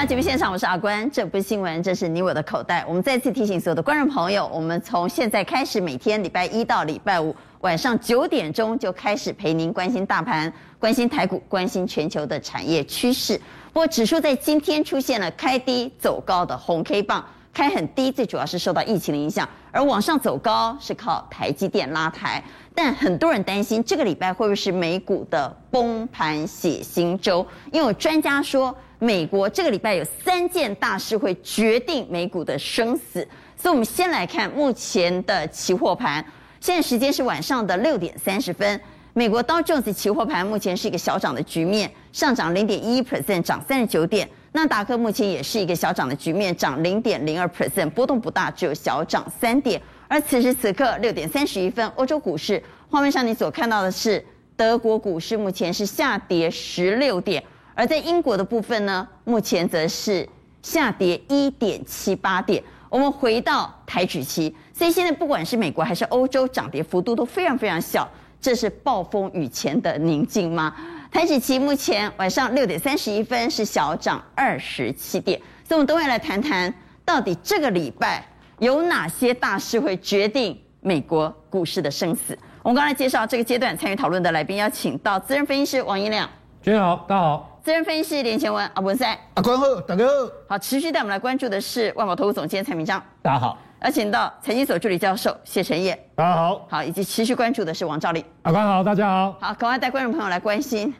到节目现场，我是阿关。这不是新闻，这是你我的口袋。我们再次提醒所有的观众朋友，我们从现在开始，每天礼拜一到礼拜五晚上九点钟就开始陪您关心大盘、关心台股、关心全球的产业趋势。不过，指数在今天出现了开低走高的红 K 棒，开很低，最主要是受到疫情的影响，而往上走高是靠台积电拉抬。但很多人担心，这个礼拜会不会是美股的崩盘血腥周？因为有专家说。美国这个礼拜有三件大事会决定美股的生死，所以我们先来看目前的期货盘。现在时间是晚上的六点三十分，美国道琼斯期货盘目前是一个小涨的局面，上涨零点一一 percent，涨三十九点。纳达克目前也是一个小涨的局面，涨零点零二 percent，波动不大，只有小涨三点。而此时此刻六点三十一分，欧洲股市画面上你所看到的是德国股市目前是下跌十六点。而在英国的部分呢，目前则是下跌一点七八点。我们回到台指期，所以现在不管是美国还是欧洲，涨跌幅度都非常非常小。这是暴风雨前的宁静吗？台指期目前晚上六点三十一分是小涨二十七点。所以，我们都会来谈谈，到底这个礼拜有哪些大事会决定美国股市的生死？我们刚才介绍这个阶段参与讨论的来宾，邀请到资深分析师王一亮。大家好，大家好。资深分析师连干文阿文赛，阿关好，大哥好。好，持续带我们来关注的是万宝投顾总监蔡明章，大家好。邀请到财经所助理教授谢晨业，大家好。好，以及持续关注的是王兆力，阿关好，大家好。好，赶快带观众朋友来关心，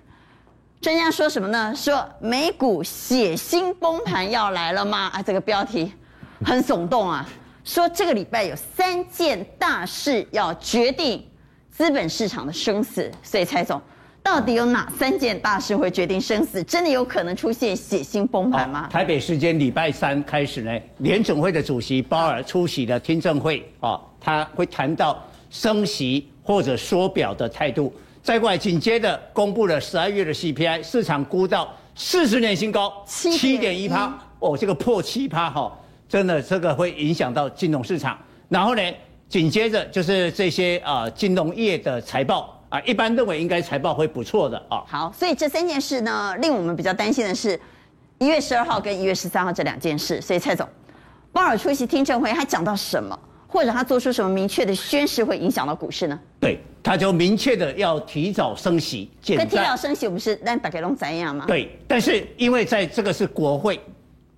专家说什么呢？说美股血腥崩盘要来了吗？啊，这个标题很耸动啊。说这个礼拜有三件大事要决定资本市场的生死，所以蔡总。到底有哪三件大事会决定生死？真的有可能出现血腥崩盘吗？台北时间礼拜三开始呢，联准会的主席鲍尔出席了听证会啊，他会谈到升息或者缩表的态度。再过来紧接着公布了十二月的 CPI，市场估到四十年新高七点一趴哦，这个破七趴哈，真的这个会影响到金融市场。然后呢，紧接着就是这些啊金融业的财报。啊，一般认为应该财报会不错的啊。好，所以这三件事呢，令我们比较担心的是，一月十二号跟一月十三号这两件事。所以蔡总，鲍尔出席听证会，他讲到什么，或者他做出什么明确的宣示，会影响到股市呢？对，他就明确的要提早升息。跟提早升息，我们是让大家弄怎样吗？对，但是因为在这个是国会，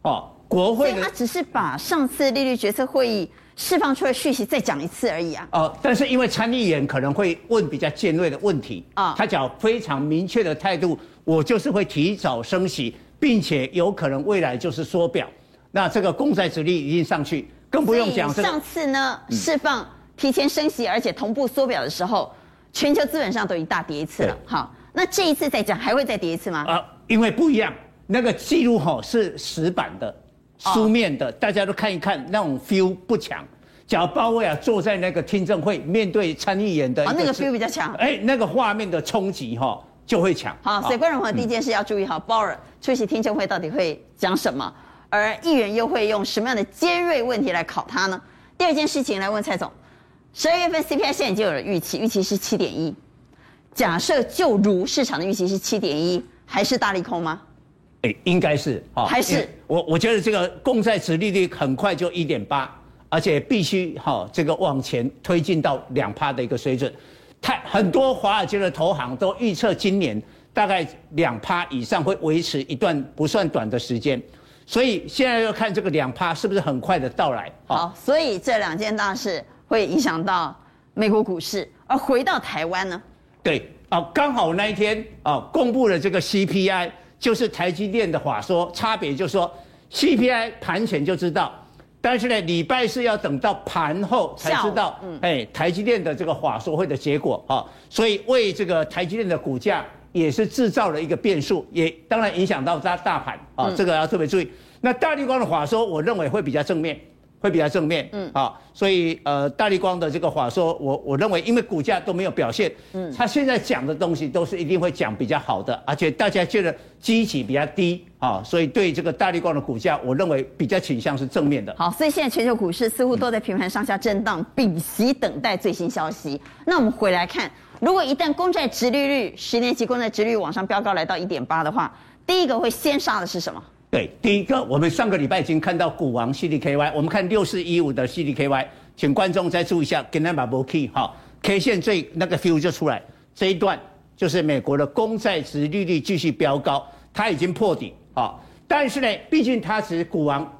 哦，国会，他只是把上次利率决策会议。释放出来讯息再讲一次而已啊！哦，但是因为参议员可能会问比较尖锐的问题啊，他讲非常明确的态度，我就是会提早升息，并且有可能未来就是缩表，那这个公债殖利率一定上去，更不用讲。上次呢释放提前升息，而且同步缩表的时候，全球资本上都已经大跌一次了。好，那这一次再讲还会再跌一次吗？啊，因为不一样，那个记录哈是死板的。书面的，大家都看一看，那种 feel 不强。假如鲍威尔坐在那个听证会，面对参议员的，哦，那个 feel 比较强。哎，那个画面的冲击哈就会强。好，所以观众朋友第一件事要注意好，鲍尔出席听证会到底会讲什么，而议员又会用什么样的尖锐问题来考他呢？第二件事情来问蔡总，十二月份 CPI 现在已经有了预期，预期是七点一。假设就如市场的预期是七点一，还是大利空吗？哎，应该是啊，还是我我觉得这个公债值利率很快就一点八，而且必须哈这个往前推进到两趴的一个水准。太很多华尔街的投行都预测今年大概两趴以上会维持一段不算短的时间，所以现在要看这个两趴是不是很快的到来。好，所以这两件大事会影响到美国股市，而回到台湾呢？对啊，刚好那一天啊公布了这个 CPI。就是台积电的话说，差别就是说，CPI 盘前就知道，但是呢，礼拜四要等到盘后才知道，嗯，哎，台积电的这个法说会的结果啊，所以为这个台积电的股价也是制造了一个变数，也当然影响到它大盘啊，这个要特别注意。那大立光的话说，我认为会比较正面。会比较正面，嗯，好，所以呃，大立光的这个话说，我我认为，因为股价都没有表现，嗯，他现在讲的东西都是一定会讲比较好的，而且大家觉得基期比较低啊，所以对这个大立光的股价，我认为比较倾向是正面的。好，所以现在全球股市似乎都在平盘上下震荡，屏息等待最新消息。那我们回来看，如果一旦公债殖利率十年期公债殖利率往上飙高来到一点八的话，第一个会先杀的是什么？对，第一个，我们上个礼拜已经看到股王 CDKY，我们看六四一五的 CDKY，请观众再注意一下，跟他把波 key 哈，K 线最那个 feel 就出来，这一段就是美国的公债值利率继续飙高，它已经破底啊，但是呢，毕竟它是股王，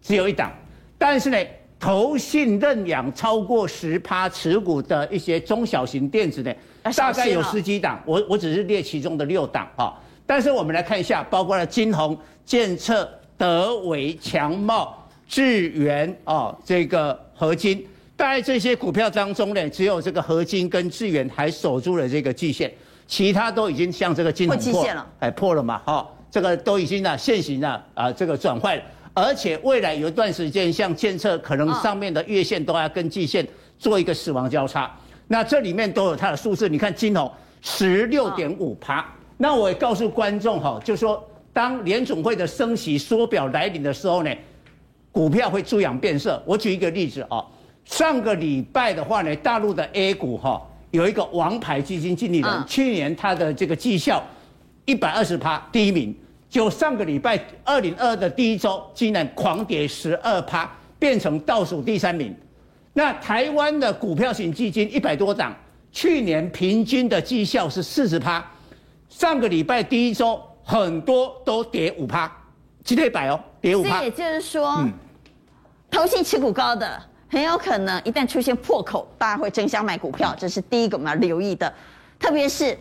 只有一档，但是呢，投信认养超过十趴持股的一些中小型电子呢，大概有十几档，我我只是列其中的六档啊。但是我们来看一下，包括了金鸿、建策、德维、强茂、智源哦，这个合金，大概这些股票当中呢，只有这个合金跟智源还守住了这个季线，其他都已经像这个金鸿破了，哎破了嘛，哈，这个都已经呢现行了啊，这个转坏了，而且未来有一段时间，像建策可能上面的月线都要跟季线做一个死亡交叉，那这里面都有它的数字，你看金鸿十六点五趴。那我也告诉观众哈，就是说当联总会的升息缩表来临的时候呢，股票会猪羊变色。我举一个例子啊，上个礼拜的话呢，大陆的 A 股哈有一个王牌基金经理人，去年他的这个绩效一百二十趴第一名，就上个礼拜二零二二的第一周竟然狂跌十二趴，变成倒数第三名。那台湾的股票型基金一百多档，去年平均的绩效是四十趴。上个礼拜第一周很多都跌五趴，今天一百哦，跌五趴。这也就是说，嗯，投信持股高的很有可能一旦出现破口，大家会争相买股票，这是第一个我们要留意的。特别是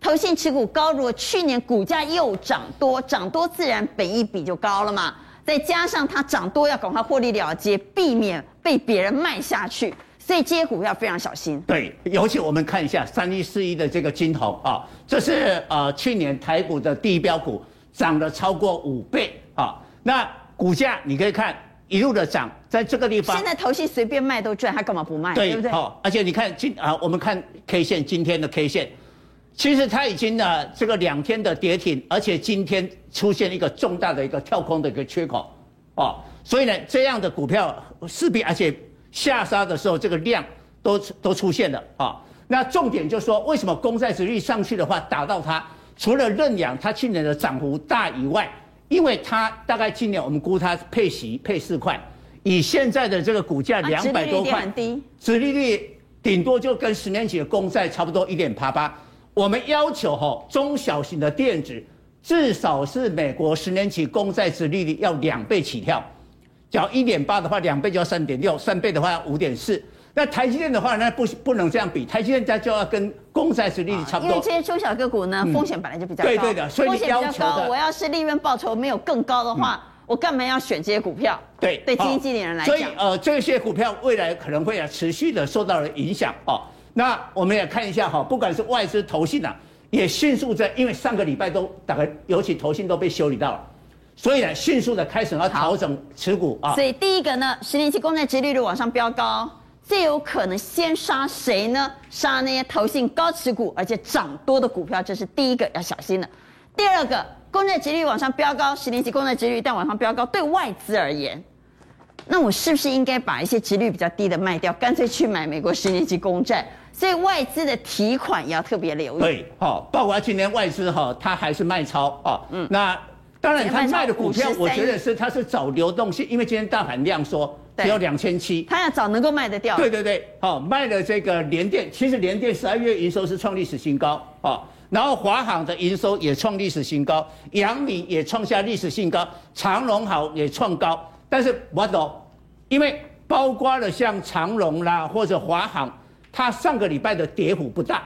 投信持股高，如果去年股价又涨多，涨多自然本益比就高了嘛，再加上它涨多要赶快获利了结，避免被别人卖下去。所以这些股票非常小心。对，尤其我们看一下三一四一的这个金鸿啊，这是呃去年台股的第一标股，涨了超过五倍啊。那股价你可以看一路的涨，在这个地方。现在投信随便卖都赚，他干嘛不卖？对，对不对？好，而且你看今啊，我们看 K 线，今天的 K 线，其实它已经呢这个两天的跌停，而且今天出现一个重大的一个跳空的一个缺口啊，所以呢这样的股票势必而且。下杀的时候，这个量都都出现了啊。那重点就是说，为什么公债殖利率上去的话打到它？除了认养它去年的涨幅大以外，因为它大概今年我们估它配息配四块，以现在的这个股价两百多块，低，殖利率顶多就跟十年期的公债差不多一点八八。我们要求哈中小型的电子至少是美国十年期公债殖利率要两倍起跳。缴一点八的话，两倍就要三点六，三倍的话要五点四。那台积电的话，那不不能这样比，台积电它就要跟公债是利率差不多。因为这些中小个股呢，风险本来就比较高。对对的，所以你要求的风险比较高。我要是利润报酬没有更高的话，我干嘛要选这些股票？对，对基金经理人来讲。所以呃，这些股票未来可能会持续的受到了影响哦。那我们也看一下哈，不管是外资投信啊，也迅速在，因为上个礼拜都大概尤其投信都被修理到了。所以呢，迅速的开始要调整持股啊。所以第一个呢，十年期公债殖利率往上飙高，最有可能先杀谁呢？杀那些投信高持股而且涨多的股票，这是第一个要小心的。第二个，公债殖利率往上飙高，十年期公债殖利率但往上飙高，对外资而言，那我是不是应该把一些殖利率比较低的卖掉，干脆去买美国十年期公债？所以外资的提款也要特别留意。对，好，包括今年外资哈，它还是卖超啊。嗯，那。当然，他卖的股票，我觉得是他是找流动性，因为今天大盘量缩，只有两千七，他要找能够卖得掉。对对对，好，卖了这个联电，其实联电十二月营收是创历史新高啊，然后华航的营收也创历史新高，阳明也创下历史新高，长荣好也创高，但是我懂，因为包括了像长荣啦或者华航，它上个礼拜的跌幅不大，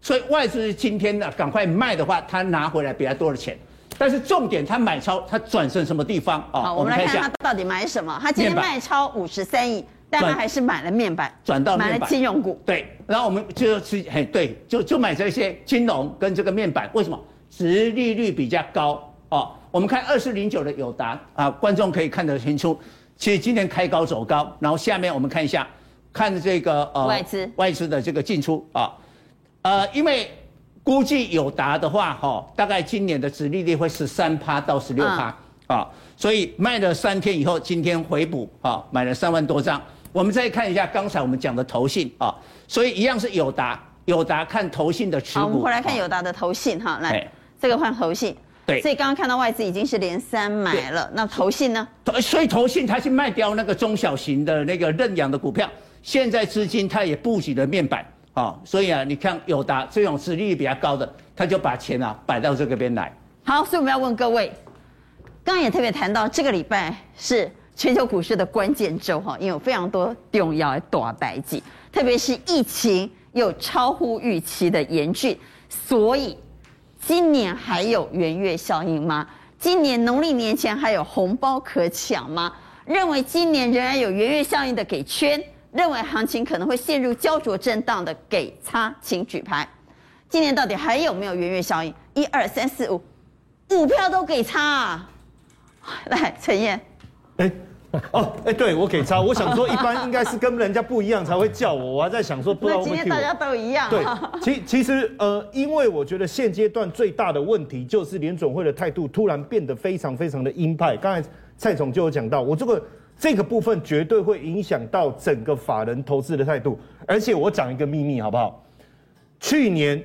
所以外资今天呢赶快卖的话，他拿回来比较多的钱。但是重点，他买超，他转成什么地方啊？好，我们来看他到底买什么。他今天卖超五十三亿，但他还是买了面板，转到买了金融股。对，然后我们就是很对，就就买这些金融跟这个面板。为什么？殖利率比较高哦。我们看二四零九的友达啊，观众可以看得清楚。其实今天开高走高，然后下面我们看一下，看这个呃外资外资的这个进出啊，呃，因为。估计友达的话，哈，大概今年的殖利率会是三趴到十六趴啊，所以卖了三天以后，今天回补啊，买了三万多张。我们再看一下刚才我们讲的投信啊，所以一样是友达，友达看投信的持股。好，我们回来看友达的投信哈，来，这个换投信，对，所以刚刚看到外资已经是连三买了，那投信呢？所以投信它是卖掉那个中小型的那个认养的股票，现在资金它也布局了面板啊、哦，所以啊，你看友达这种殖利率比较高的，他就把钱啊摆到这个边来。好，所以我们要问各位，刚刚也特别谈到这个礼拜是全球股市的关键周哈，因为有非常多重要的大代志，特别是疫情又超乎预期的严峻，所以。今年还有圆月效应吗？今年农历年前还有红包可抢吗？认为今年仍然有圆月效应的给圈，认为行情可能会陷入焦灼震荡的给叉，请举牌。今年到底还有没有圆月效应？一二三四五，五票都给叉啊！来，陈彦。欸 哦，哎，对我给叉，我想说一般应该是跟人家不一样才会叫我，我还在想说不。今天大家都一样。对，其其实呃，因为我觉得现阶段最大的问题就是联准会的态度突然变得非常非常的鹰派。刚才蔡总就有讲到，我这个这个部分绝对会影响到整个法人投资的态度。而且我讲一个秘密好不好？去年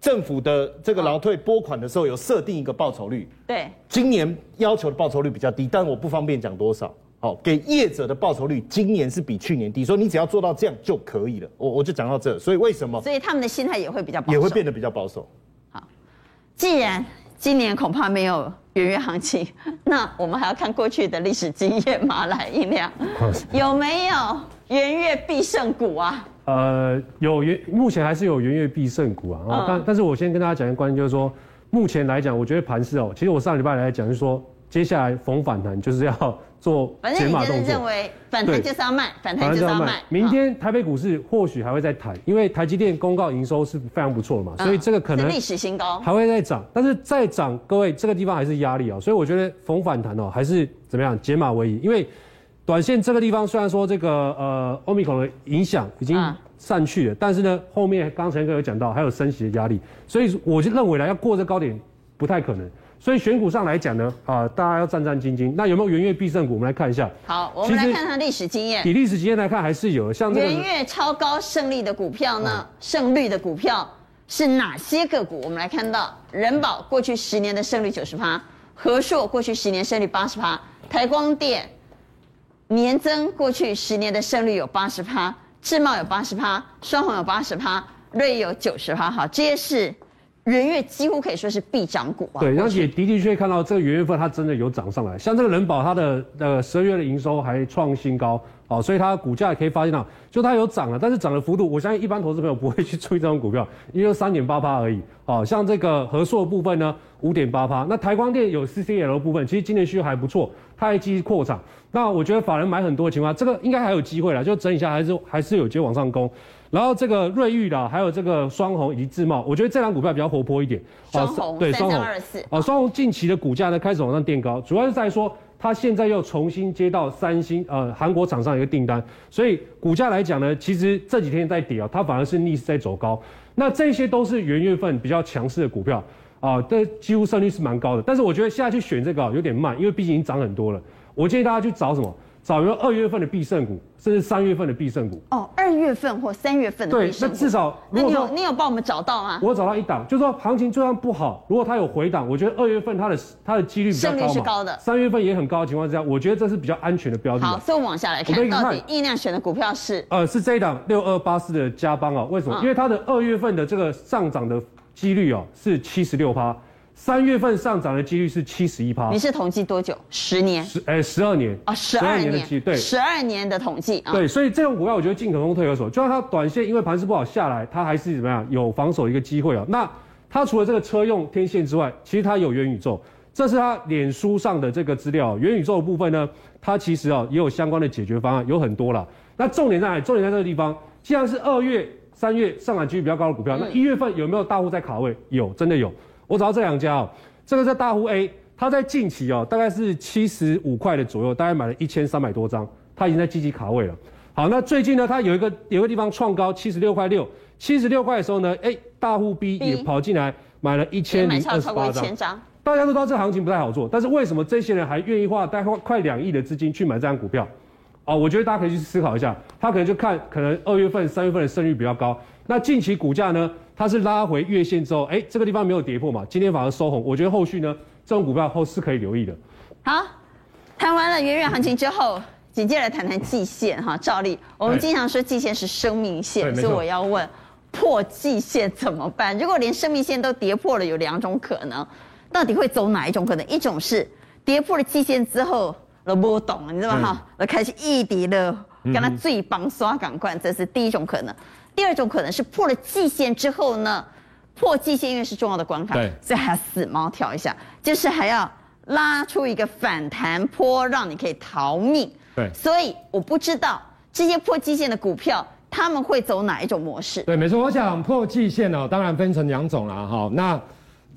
政府的这个劳退拨款的时候有设定一个报酬率，对，今年要求的报酬率比较低，但我不方便讲多少。好，给业者的报酬率今年是比去年低，所以你只要做到这样就可以了。我我就讲到这，所以为什么？所以他们的心态也会比较保守，也会变得比较保守。好，既然今年恐怕没有元月行情，那我们还要看过去的历史经验嘛？来，一 亮有没有元月必胜股啊？呃，有元，目前还是有元月必胜股啊。嗯、但但是我先跟大家讲一个观念，就是说，目前来讲，我觉得盘势哦，其实我上礼拜来讲就是说，接下来逢反弹就是要。做解码动作，反正你认为反弹就是要卖，反弹就是要卖。明天台北股市或许还会再弹，因为台积电公告营收是非常不错的嘛，所以这个可能历史新高，还会再涨。但是再涨，各位这个地方还是压力啊，所以我觉得逢反弹哦，还是怎么样解码为宜。因为短线这个地方虽然说这个呃欧米孔的影响已经散去了，但是呢后面刚才哥有讲到还有升息的压力，所以我就认为呢要过这高点不太可能。所以选股上来讲呢，啊，大家要战战兢兢。那有没有元月必胜股？我们来看一下。好，我们来看看历史经验。以历史经验来看，还是有像这个元月超高胜利的股票呢？胜率的股票是哪些个股？我们来看到人保过去十年的胜率九十趴，和硕过去十年胜率八十趴，台光电年增过去十年的胜率有八十趴，智茂有八十趴，双红有八十趴，瑞有九十趴。好，这些是。元月几乎可以说是必涨股啊！对，而且的的确看到这个元月份它真的有涨上来，像这个人保它的呃十二月的营收还创新高，哦，所以它股价也可以发现到，就它有涨了，但是涨的幅度，我相信一般投资朋友不会去注意这种股票，因为三点八趴而已，哦，像这个和硕部分呢五点八趴，那台光电有 CCL 的部分，其实今年需求还不错，它还继续扩厂，那我觉得法人买很多的情况，这个应该还有机会啦，就整一下还是还是有机会往上攻。然后这个瑞昱的，还有这个双红以及智茂，我觉得这两股票比较活泼一点。双鸿对双红二四啊，双红近期的股价呢开始往上垫高，主要是在说它现在又重新接到三星呃韩国厂商一个订单，所以股价来讲呢，其实这几天在跌啊，它反而是逆势在走高。那这些都是元月份比较强势的股票啊，这几乎胜率是蛮高的。但是我觉得现在去选这个有点慢，因为毕竟已经涨很多了。我建议大家去找什么？找一个二月份的必胜股，甚至三月份的必胜股。哦，二月份或三月份的必胜股。对，那至少那你有你有帮我们找到吗？我找到一档，就是说行情就算不好，如果它有回档，我觉得二月份它的它的几率比较高嘛。胜率是高的。三月份也很高的情况之下，我觉得这是比较安全的标的。好，所以我们往下来看，到底易量选的股票是？呃，是这一档六二八四的加邦啊？为什么？嗯、因为它的二月份的这个上涨的几率哦是七十六趴。三月份上涨的几率是七十一趴。你是统计多久？十年？十哎，十二年啊，十二年的计对，十二年的统计啊。对，所以这种股票我觉得进可攻退可守，就算它短线因为盘势不好下来，它还是怎么样有防守一个机会啊。那它除了这个车用天线之外，其实它有元宇宙，这是它脸书上的这个资料。元宇宙的部分呢，它其实啊也有相关的解决方案，有很多啦。那重点在哪里？重点在这个地方，既然是二月、三月上涨几率比较高的股票，那一月份有没有大户在卡位？有，真的有。我找到这两家哦。这个是大户 A，他在近期哦，大概是七十五块的左右，大概买了一千三百多张，他已经在积极卡位了。好，那最近呢，他有一个有一个地方创高七十六块六，七十六块的时候呢，哎，大户 B 也跑进来买了一千零二十八张。大家都知道这行情不太好做，但是为什么这些人还愿意花大概快两亿的资金去买这张股票？哦，我觉得大家可以去思考一下，他可能就看可能二月份、三月份的胜率比较高。那近期股价呢？它是拉回月线之后，哎，这个地方没有跌破嘛？今天反而收红，我觉得后续呢这种股票后是可以留意的。好，谈完了元月行情之后，紧接着来谈谈季线哈。照例我们经常说季线是生命线，所以我要问，破季线怎么办？如果连生命线都跌破了，有两种可能，到底会走哪一种可能？一种是跌破了季线之后，都不懂，你知道吗？哈，我开始一跌了，跟他最绑刷港冠，这是第一种可能。第二种可能是破了季线之后呢，破季线因为是重要的关卡，对，所以还要死猫跳一下，就是还要拉出一个反弹坡，让你可以逃命。对，所以我不知道这些破季线的股票他们会走哪一种模式。对，没错，我想破季线哦，当然分成两种了哈。那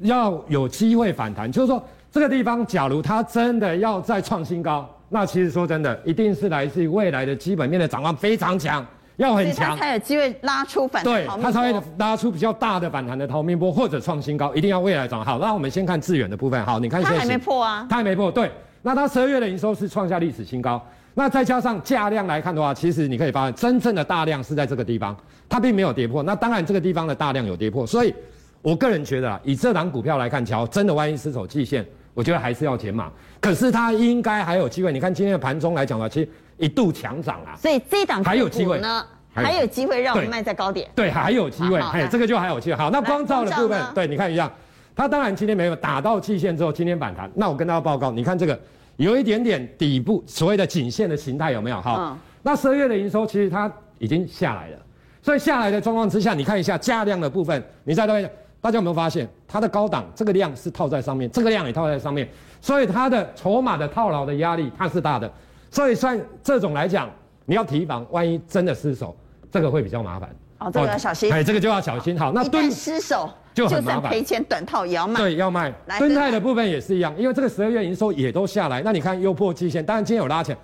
要有机会反弹，就是说这个地方假如它真的要再创新高，那其实说真的，一定是来自于未来的基本面的展望非常强。要很强，才有机会拉出反弹，对，它才会拉出比较大的反弹的逃命波或者创新高，一定要未来涨。好，那我们先看致远的部分。好，你看现在它还没破啊，它还没破。对，那它十二月的营收是创下历史新高。那再加上价量来看的话，其实你可以发现，真正的大量是在这个地方，它并没有跌破。那当然这个地方的大量有跌破，所以我个人觉得啊，以这档股票来看，瞧，真的万一失守季线，我觉得还是要减码。可是它应该还有机会。你看今天的盘中来讲的话，其实一度强涨啊，所以这档还有机会呢。还有机会让我们卖在高点，对，对，还有机会，哎，这个就还有机会。好，那光照的部分，对，你看一下，它当然今天没有打到季线之后，今天反弹。那我跟大家报告，你看这个有一点点底部所谓的颈线的形态有没有？好，嗯、那十二月的营收其实它已经下来了，所以下来的状况之下，你看一下价量的部分，你再对，大家有没有发现它的高档这个量是套在上面，这个量也套在上面，所以它的筹码的套牢的压力它是大的，所以算这种来讲，你要提防，万一真的失手。这个会比较麻烦哦，这个要小心。哎，这个就要小心。好，那蹲失手就很麻烦，赔钱短套也要卖。对，要卖。敦泰的部分也是一样，因为这个十二月营收也都下来，那你看又破季线，当然今天有拉起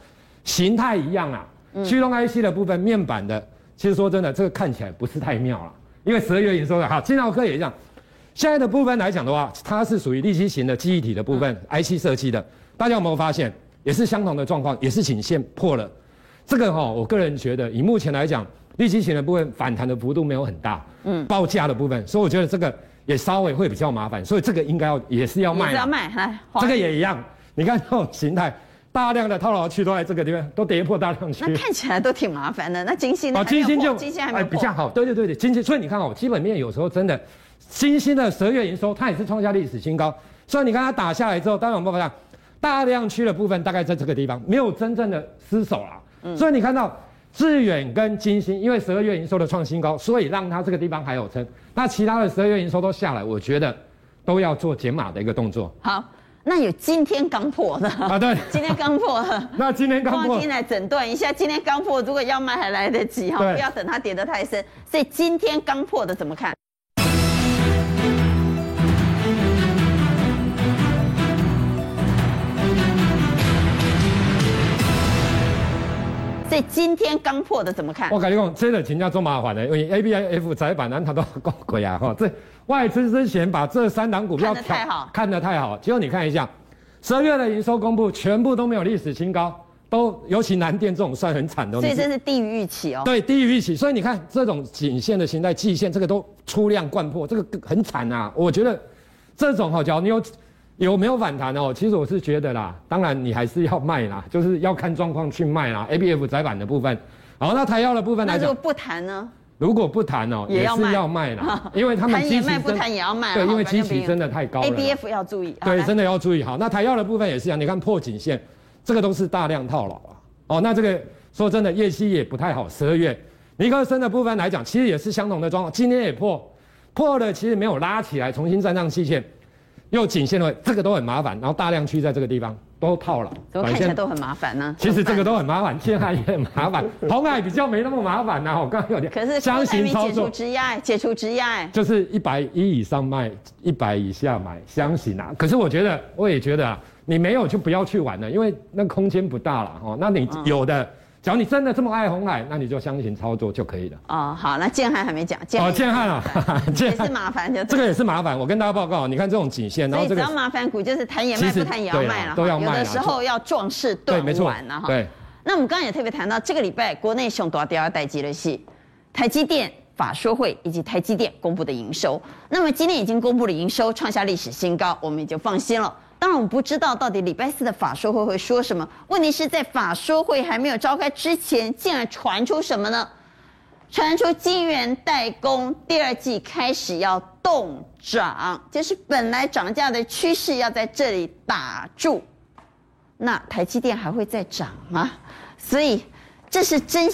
形态一样啊。驱动 IC 的部分，面板的，其实说真的，这个看起来不是太妙了，因为十二月营收的。哈，金豪科也一样。现在的部分来讲的话，它是属于立积型的记忆体的部分，IC 设计的。大家有没有发现，也是相同的状况，也是颈线破了。这个哈，我个人觉得，以目前来讲。利基型的部分反弹的幅度没有很大，嗯，报价的部分，所以我觉得这个也稍微会比较麻烦，所以这个应该要也是要卖，是要卖，来，这个也一样，你看这种形态，大量的套牢区都在这个地方，都跌破大量区，那看起来都挺麻烦的。那金星呢？金星就金星还没有、哎、比较好，对对对对，金星，所以你看哦，基本面有时候真的，金星的十二月营收它也是创下历史新高，所以你看它打下来之后，当然我们不讲，大量区的部分大概在这个地方，没有真正的失守啦，嗯，所以你看到。致远跟金星，因为十二月营收的创新高，所以让它这个地方还有撑。那其他的十二月营收都下来，我觉得都要做减码的一个动作。好，那有今天刚破的啊？对，今天刚破的。那今天刚破，今天来诊断一下，今天刚破，如果要卖还来得及哈，不要等它跌得太深。所以今天刚破的怎么看？所以今天刚破的怎么看？我跟你讲，这个请教做麻烦的，因为 A B I F 载板呢，它都够贵啊！哈，这外资之前把这三档股票看得太好，看得太好。结果你看一下，十二月的营收公布，全部都没有历史新高，都尤其南电这种算很惨的。所以这是低于预期哦。对，低于预期。所以你看这种颈线的形态、季线，这个都出量灌破，这个很惨啊！我觉得这种好，假如你有。有没有反弹哦？其实我是觉得啦，当然你还是要卖啦，就是要看状况去卖啦。A B F 载板的部分，好，那台药的部分来讲，那如果不谈呢？如果不谈哦，也是要卖啦，因为他们谈也卖，不谈也要卖。对，因为基期真的太高了。A B F 要注意。对，真的要注意。好，那台药的部分也是一样，你看破颈线，这个都是大量套牢啊。哦，那这个说真的，业绩也不太好。十二月尼克森的部分来讲，其实也是相同的状况，今天也破，破了，其实没有拉起来，重新站上季线。又颈线的，这个都很麻烦，然后大量区在这个地方都套了，怎么看起来都很麻烦呢？其实这个都很麻烦，建海也很麻烦，红海比较没那么麻烦呐。我刚刚有点，可是箱型操作，解除质押，解除质押，就是一百一以上卖，一百以下买箱型啊。可是我觉得，我也觉得啊，你没有就不要去玩了，因为那空间不大了哦。那你有的。嗯只要你真的这么爱红海，那你就相信操作就可以了。哦，好，那建汉还没讲。哦，建汉啊，也是麻烦，就这个也是麻烦。我跟大家报告，你看这种颈线，然后这个只要麻烦股就是谈也卖，不谈也要卖了，都要卖。有的时候要壮士断腕了哈。对。那我们刚刚也特别谈到，这个礼拜国内熊多掉要待机的是台积电法说会以及台积电公布的营收。那么今天已经公布了营收，创下历史新高，我们也就放心了。当然，我们不知道到底礼拜四的法说会会说什么。问题是在法说会还没有召开之前，竟然传出什么呢？传出金元代工第二季开始要冻涨，就是本来涨价的趋势要在这里打住。那台积电还会再涨吗？所以这是真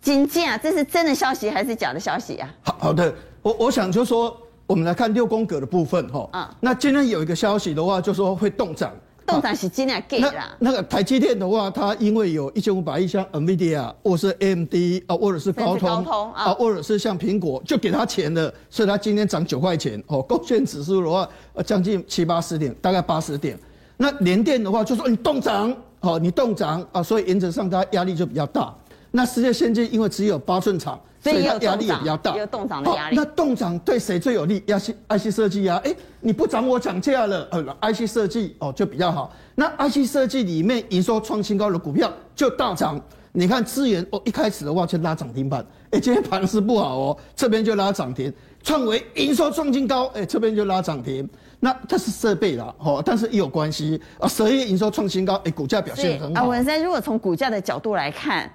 金价啊，这是真的消息还是假的消息啊？好好的，我我想就说，我们来看六宫格的部分哈。嗯。那今天有一个消息的话，就说会动涨。动涨是今天给的。那个台积电的话，它因为有一千五百亿像 NVIDIA 或者是 AMD 啊，或者是高通，啊，或者是像苹果，就给它钱了，所以它今天涨九块钱哦。贡献指数的话，呃，将近七八十点，大概八十点。那联电的话就说你动涨，好，你动涨啊，所以原则上它压力就比较大。那世界先进因为只有八寸厂，所以它压力也比较大。有动涨的压力。那动涨对谁最有利？压 IC IC 设计啊，哎，你不涨我涨价了，呃，IC 设计哦就比较好。那 IC 设计里面营收创新高的股票就大涨。你看资源哦，一开始的话就拉涨停板，哎，今天盘势不好哦，这边就拉涨停。创维营收创新高，哎，这边就拉涨停。那它是设备啦，哦，但是也有关系啊。十二月营收创新高，哎，股价表现很好。啊，文森，如果从股价的角度来看，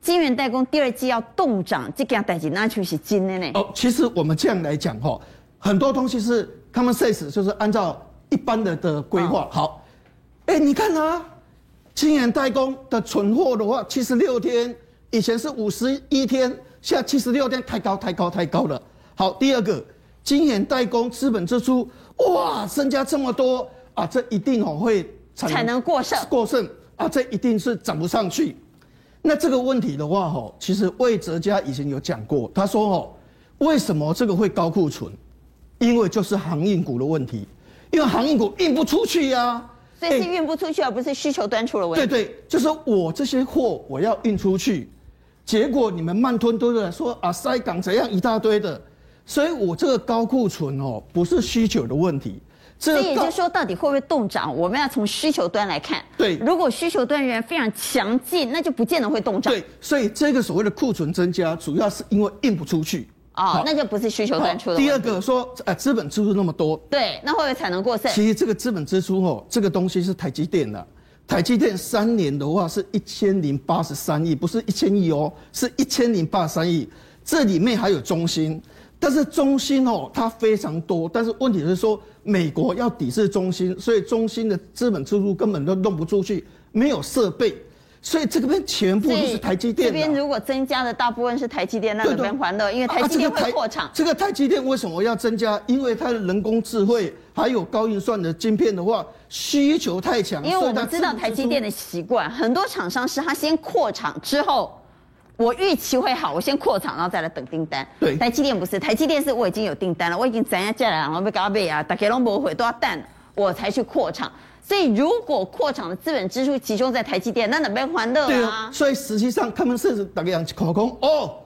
晶圆代工第二季要动涨，这件代志那就是真的呢。哦，其实我们这样来讲，哈，很多东西是 common sense，就是按照一般的的规划。哦、好，哎，你看啊，晶圆代工的存货的话，七十六天，以前是五十一天，现在七十六天，太高，太高，太高了。好，第二个，晶圆代工资本支出。哇，增加这么多啊，这一定哦会产能过剩，过剩啊，这一定是涨不上去。那这个问题的话，吼，其实魏哲家以前有讲过，他说吼，为什么这个会高库存？因为就是航运股的问题，因为航运股运不出去呀、啊，所以是运不出去，而不是需求端出了问题。对对，就是我这些货我要运出去，结果你们慢吞吞的说啊，塞港怎样一大堆的。所以，我这个高库存哦，不是需求的问题。所以也就是说，到底会不会动涨？我们要从需求端来看。对，如果需求端仍然非常强劲，那就不见得会动涨。对，所以这个所谓的库存增加，主要是因为运不出去。哦，那就不是需求端出的。第二个说，呃，资本支出那么多，对，那会不会产能过剩？其实这个资本支出哦，这个东西是台积电的。台积电三年的话是一千零八十三亿，不是一千亿哦，是一千零八十三亿。这里面还有中芯。但是中芯哦，它非常多，但是问题是说美国要抵制中芯，所以中芯的资本支出根本都弄不出去，没有设备，所以这个边全部都是台积电。这边如果增加的大部分是台积电，那这边还乐，因为台积电会扩厂、啊。这个台积电为什么要增加？因为它的人工智慧还有高运算的晶片的话，需求太强。因为我们知道台积电的习惯，很多厂商是他先扩厂之后。我预期会好，我先扩厂，然后再来等订单。对，台积电不是，台积电是我已经有订单了，我已经攒下价了，然后被搞背啊，大家拢不会都要等，我才去扩厂。所以如果扩厂的资本支出集中在台积电，那哪边还乐啊？对啊，所以实际上他们是大家口供哦。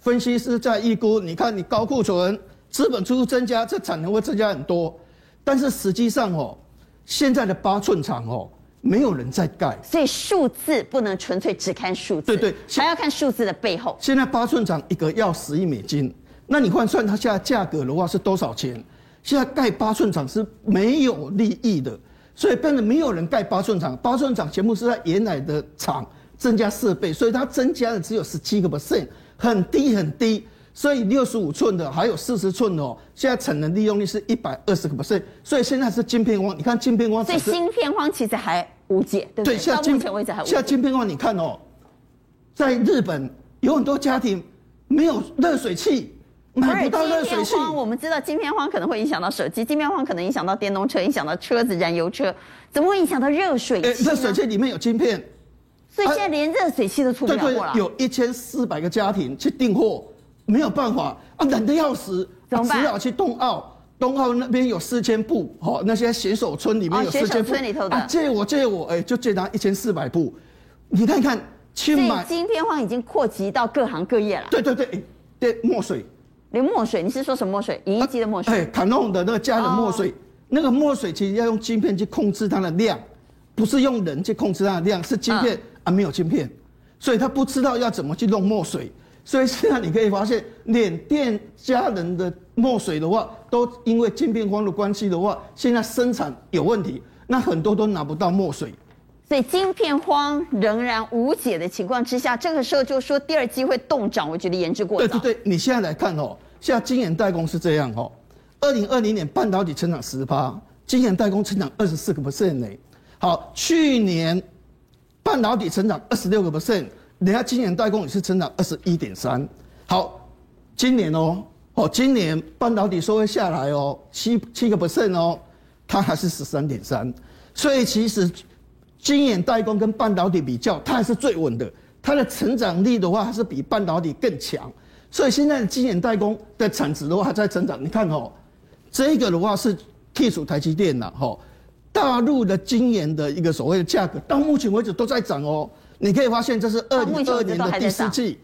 分析师在预估，你看你高库存，资本支出增加，这产能会增加很多，但是实际上哦，现在的八寸厂哦。没有人在盖，所以数字不能纯粹只看数字，对对，还要看数字的背后。现在八寸厂一个要十亿美金，那你换算它现在价格的话是多少钱？现在盖八寸厂是没有利益的，所以变得没有人盖八寸厂。八寸厂全部是在原来的厂增加设备，所以它增加的只有十七个 percent，很低很低。所以六十五寸的还有四十寸的哦，现在产能利用率是一百二十个 percent，所以现在是晶片荒。你看晶片荒，所以芯片荒其实还无解，对不对？对，到目前为止还无解。现在晶片荒，你看哦，在日本有很多家庭没有热水器，买不到热水器。我们知道晶片荒可能会影响到手机，晶片荒可能影响到电动车，影响到车子燃油车，怎么会影响到热水器？热水器里面有晶片，所以现在连热水器都出不了货了。对对，有一千四百个家庭去订货。没有办法啊，冷的要死，只好去冬奥。冬奥那边有四千部，好，那些选手村里面有四千部。借我借我，哎，就借他一千四百部。你看看，去买。金片荒已经扩及到各行各业了。对对对，对墨水，连墨水，你是说什么墨水？影印机的墨水？哎，卡弄的那个加的墨水，那个墨水其实要用晶片去控制它的量，不是用人去控制它的量，是晶片啊，没有晶片，所以他不知道要怎么去弄墨水。所以现在你可以发现，缅甸家人的墨水的话，都因为晶片荒的关系的话，现在生产有问题。那很多都拿不到墨水。所以晶片荒仍然无解的情况之下，这个时候就说第二季会动涨，我觉得言之过早。对对对，你现在来看哦，现在晶圆代工是这样哦，二零二零年半导体成长十趴，晶圆代工成长二十四个 percent 呢。好，去年半导体成长二十六个 percent，人家晶圆代工也是成长二十一点三。好，今年哦。哦，今年半导体收会下来哦，七七个不剩哦，它还是十三点三，所以其实晶圆代工跟半导体比较，它还是最稳的，它的成长力的话还是比半导体更强，所以现在的晶圆代工的产值的话还在成长。你看哦，这个的话是剔除台积电呐，哈，大陆的晶圆的一个所谓的价格，到目前为止都在涨哦，你可以发现这是二零二二年的第四季。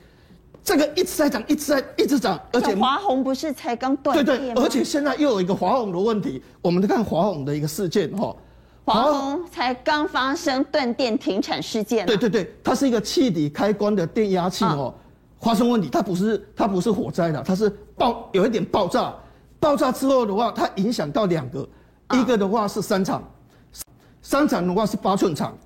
这个一直在涨，一直在一直涨，而且华虹不是才刚断对对，而且现在又有一个华虹的问题，我们来看华虹的一个事件哈。华虹才刚发生断电停产事件。对对对，它是一个气体开关的电压器哦，发生问题，它不是它不是火灾的，它是爆有一点爆炸，爆炸之后的话，它影响到两个，一个的话是三厂，三厂的话是八寸厂，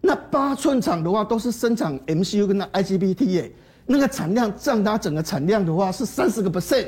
那八寸厂的话都是生产 MCU 跟那 IGBT 耶。那个产量占它整个产量的话是三十个 percent，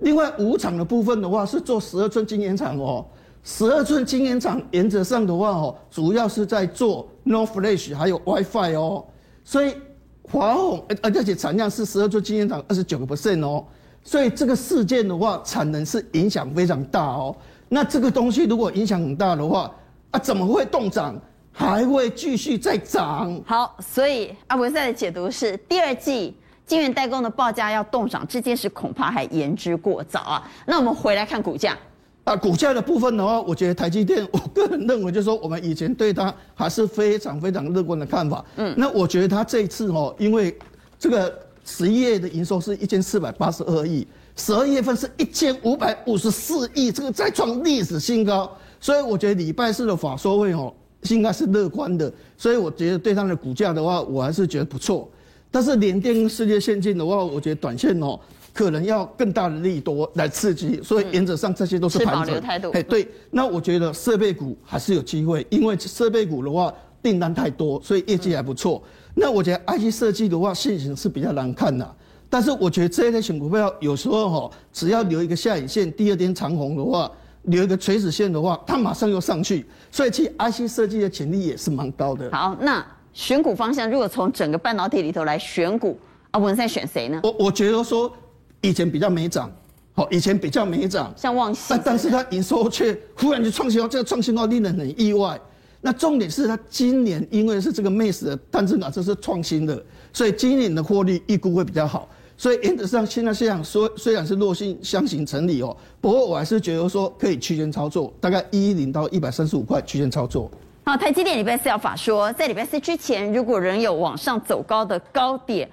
另外五厂的部分的话是做十二寸晶圆厂哦，十二寸晶圆厂原则上的话哦，主要是在做 No Flash 还有 WiFi 哦，所以华虹而且产量是十二寸晶圆厂二十九个 percent 哦，所以这个事件的话产能是影响非常大哦，那这个东西如果影响很大的话啊，怎么会动涨？还会继续再涨。好，所以阿文赛的解读是，第二季晶圆代工的报价要动涨，这件事恐怕还言之过早啊。那我们回来看股价啊，股价的部分的话，我觉得台积电，我个人认为就是说，我们以前对它还是非常非常乐观的看法。嗯，那我觉得它这一次哦，因为这个十一月的营收是一千四百八十二亿，十二月份是一千五百五十四亿，这个再创历史新高，所以我觉得礼拜四的法说会哦。应该是乐观的，所以我觉得对它的股价的话，我还是觉得不错。但是联电跟世界先进的话，我觉得短线哦，可能要更大的利多来刺激。所以原则上这些都是盘整。态度。哎，对，那我觉得设备股还是有机会，因为设备股的话订单太多，所以业绩还不错。那我觉得 IC 设计的话，现形是比较难看的。但是我觉得这一类型股票有时候哈，只要留一个下影线，第二天长红的话。留一个垂直线的话，它马上又上去，所以其实 IC 设计的潜力也是蛮高的。好，那选股方向，如果从整个半导体里头来选股，啊，文赛选谁呢？我我觉得说以前比较没涨，好，以前比较没涨，像旺矽，但但是它营收却忽然就创新高，这个创新高令人很意外。那重点是它今年因为是这个 m a s 的单字啊，这是创新的，所以今年的获利预估会比较好。所以原则上，现在这样说，虽然是弱性箱型整理哦，不过我还是觉得说可以区间操作，大概一一零到一百三十五块区间操作。好，台积电礼拜四要法说，在礼拜四之前，如果仍有往上走高的高点，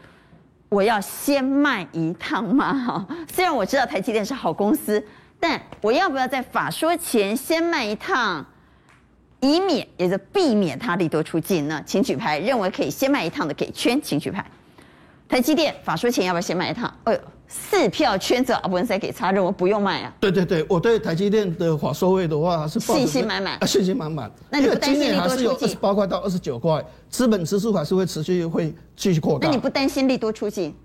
我要先卖一趟嘛。哈，虽然我知道台积电是好公司，但我要不要在法说前先卖一趟，以免也就避免它利多出尽呢？请举牌，认为可以先卖一趟的给圈，请举牌。台积电法说前要不要先买一趟？哎呦，四票圈子啊，不能再给差认为不用卖啊。对对对，我对台积电的法说会的话是信心满满，啊，信心满满。那你不担心利多出尽？今年还是有二十八块到二十九块，资本支出还是会持续会继续扩大。那你不担心利多出尽？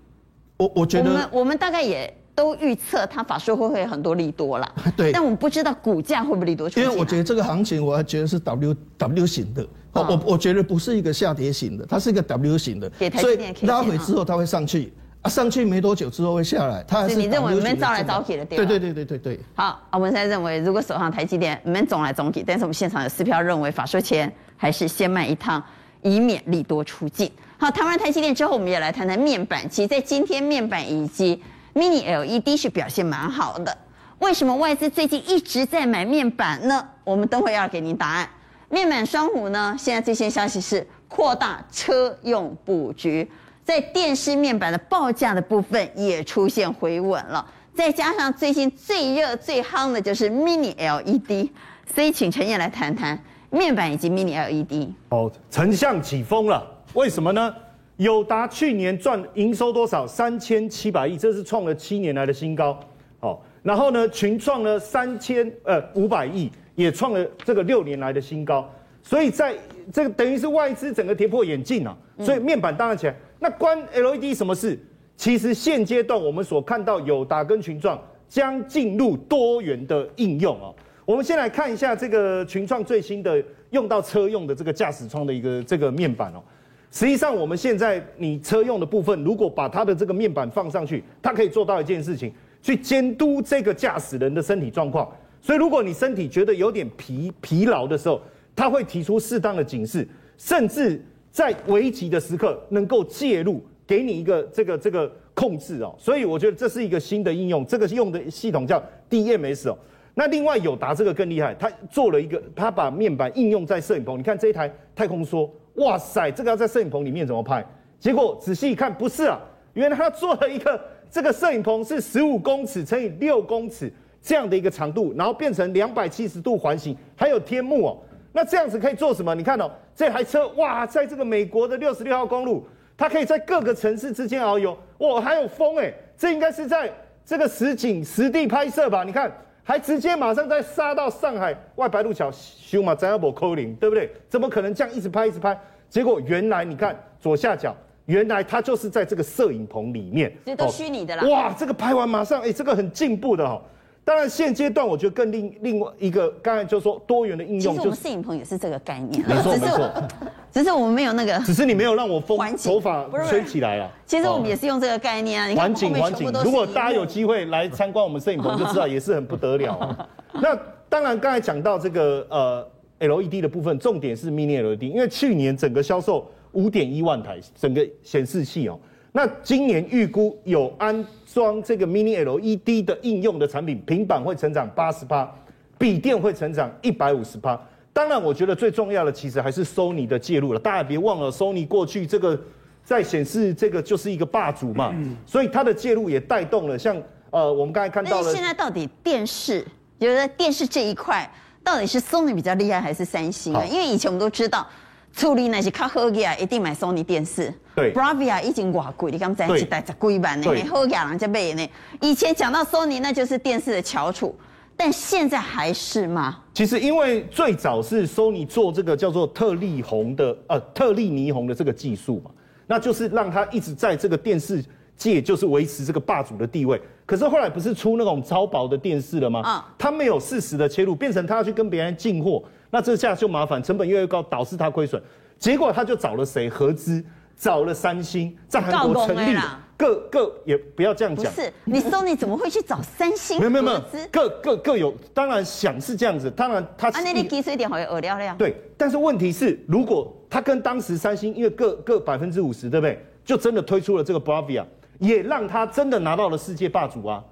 我我觉得，我们我们大概也都预测它法说会会有很多利多了。对，但我们不知道股价会不会利多出。因为我觉得这个行情，我还觉得是 W W 型的。我我我觉得不是一个下跌型的，它是一个 W 型的，所以拉回之后它会上去。啊，上去没多久之后会下来，它还是你认为你们招来招去的对吧？对对对对对对。好，阿文赛认为，如果手上台积电，你们总来总去，但是我们现场有四票认为，法说前还是先卖一趟，以免利多出尽。好，谈完台积电之后，我们也来谈谈面板。其实，在今天面板以及 Mini LED 是表现蛮好的。为什么外资最近一直在买面板呢？我们等会要给您答案。面板双虎呢，现在最新消息是扩大车用布局。在电视面板的报价的部分也出现回稳了，再加上最近最热最夯的就是 Mini LED，所以请陈燕来谈谈面板以及 Mini LED。哦，成像起风了，为什么呢？友达去年赚营收多少？三千七百亿，这是创了七年来的新高。好，然后呢，群创了三千呃五百亿，也创了这个六年来的新高。所以在这个等于是外资整个跌破眼镜啊，所以面板当然起来。那关 LED 什么事？其实现阶段我们所看到友达跟群创将进入多元的应用啊。我们先来看一下这个群创最新的用到车用的这个驾驶窗的一个这个面板哦。实际上我们现在你车用的部分，如果把它的这个面板放上去，它可以做到一件事情，去监督这个驾驶人的身体状况。所以如果你身体觉得有点疲疲劳的时候，它会提出适当的警示，甚至在危急的时刻能够介入，给你一个这个这个控制哦。所以我觉得这是一个新的应用，这个用的系统叫 DMS 哦。那另外友达这个更厉害，他做了一个，他把面板应用在摄影棚。你看这一台太空梭，哇塞，这个要在摄影棚里面怎么拍？结果仔细一看，不是啊，原来他做了一个这个摄影棚是十五公尺乘以六公尺这样的一个长度，然后变成两百七十度环形，还有天幕哦。那这样子可以做什么？你看哦，这台车哇，在这个美国的六十六号公路，它可以在各个城市之间遨游，哇，还有风哎，这应该是在这个实景实地拍摄吧？你看。还直接马上再杀到上海外白鹿桥修嘛，咱要不扣零，对不对？怎么可能这样一直拍一直拍？结果原来你看左下角，原来它就是在这个摄影棚里面，这都虚拟的啦。哇，这个拍完马上，哎，这个很进步的哈。当然现阶段我觉得更另另外一个，刚才就说多元的应用，就是摄影棚也是这个概念。没错没错。只是我们没有那个，只是你没有让我风头发吹起来了。其实我们也是用这个概念啊。环境环境，如果大家有机会来参观我们摄影棚，就知道也是很不得了啊。那当然，刚才讲到这个呃 LED 的部分，重点是 Mini LED，因为去年整个销售五点一万台整个显示器哦。那今年预估有安装这个 Mini LED 的应用的产品，平板会成长八十趴，笔电会成长一百五十趴。当然，我觉得最重要的其实还是 Sony 的介入了。大家别忘了，Sony 过去这个在显示这个就是一个霸主嘛，所以它的介入也带动了像呃，我们刚才看到了。现在到底电视，觉得电视这一块到底是 Sony 比较厉害还是三星啊？因为以前我们都知道，处理那些卡好嘅一定买 Sony 电视。对，Bravia 已经挂贵，你刚才一代十几万呢，好嘅人家买呢。以前讲到 Sony，那就是电视的翘楚。但现在还是吗？其实因为最早是 Sony 做这个叫做特丽红的呃特丽霓虹的这个技术嘛，那就是让它一直在这个电视界就是维持这个霸主的地位。可是后来不是出那种超薄的电视了吗？啊，他没有适时的切入，变成它要去跟别人进货，那这下就麻烦，成本越来越高，导致它亏损。结果他就找了谁合资？找了三星，在韩国成立了。各各也不要这样讲，不是你 Sony 怎么会去找三星？没有没有没有，各各各有，当然想是这样子，当然他。啊，那你技术一点好像饵料了呀。对，但是问题是，如果他跟当时三星，因为各各百分之五十，对不对？就真的推出了这个 Bravia，也让他真的拿到了世界霸主啊，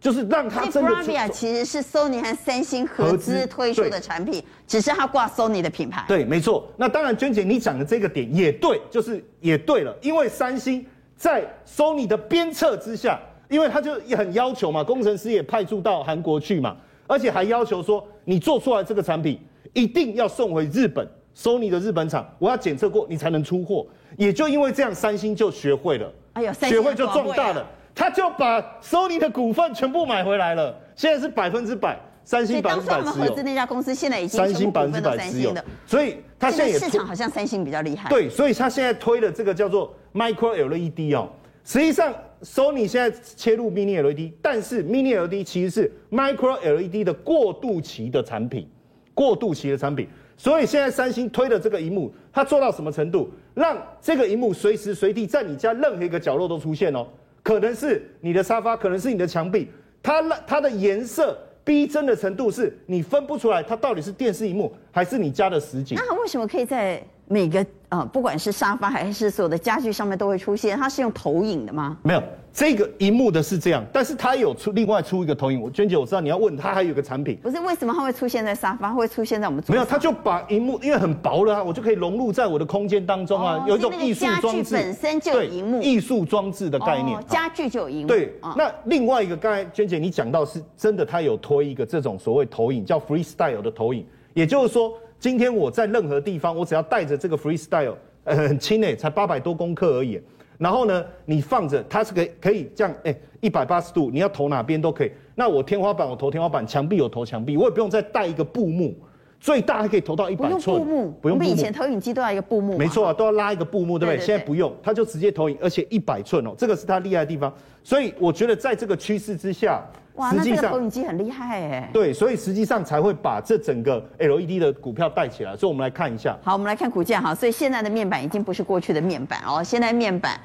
就是让他真的。Bravia 其实是 Sony 和三星合资推出的产品，只是他挂 Sony 的品牌。对，没错。那当然，娟姐你讲的这个点也对，就是也对了，因为三星。在 Sony 的鞭策之下，因为他就也很要求嘛，工程师也派驻到韩国去嘛，而且还要求说，你做出来这个产品一定要送回日本 Sony 的日本厂，我要检测过你才能出货。也就因为这样，三星就学会了，哎呦，学会就壮大了，他就把 Sony 的股份全部买回来了，现在是百分之百，三星百分之百持有。所以当初我们合资那家公司现在已经三星百分之百持有的，所以它现在也市场好像三星比较厉害。对，所以它现在推的这个叫做。Micro LED 哦，实际上 Sony 现在切入 Mini LED，但是 Mini LED 其实是 Micro LED 的过渡期的产品，过渡期的产品。所以现在三星推的这个荧幕，它做到什么程度？让这个荧幕随时随地在你家任何一个角落都出现哦，可能是你的沙发，可能是你的墙壁，它它的颜色逼真的程度是你分不出来它到底是电视荧幕还是你家的实景。那为什么可以在？每个呃，不管是沙发还是所有的家具上面都会出现，它是用投影的吗？没有，这个荧幕的是这样，但是它有出另外出一个投影。我娟姐，我知道你要问，它还有一个产品。不是为什么它会出现在沙发，会出现在我们？没有，它就把荧幕因为很薄了啊，我就可以融入在我的空间当中啊，哦、有一种艺术装置。本身就有荧幕，艺术装置的概念，哦、家具就有荧幕。对，哦、那另外一个刚才娟姐你讲到是真的，它有推一个这种所谓投影，叫 Freestyle 的投影，也就是说。今天我在任何地方，我只要带着这个 Freestyle，呃，很轻诶，才八百多公克而已。然后呢，你放着它是可以可以这样，哎，一百八十度，你要投哪边都可以。那我天花板我投天花板，墙壁我投墙壁，我也不用再带一个布幕，最大还可以投到一百寸。不用布幕，不用布幕。我们以前投影机都要一个布幕。没错啊，都要拉一个布幕，对不对？对对对，现在不用，它就直接投影，而且一百寸哦，这个是它厉害的地方。所以我觉得在这个趋势之下。哇，那这个投影机很厉害哎。对，所以实际上才会把这整个 LED 的股票带起来。所以我们来看一下。好，我们来看股价哈。所以现在的面板已经不是过去的面板哦，现在面板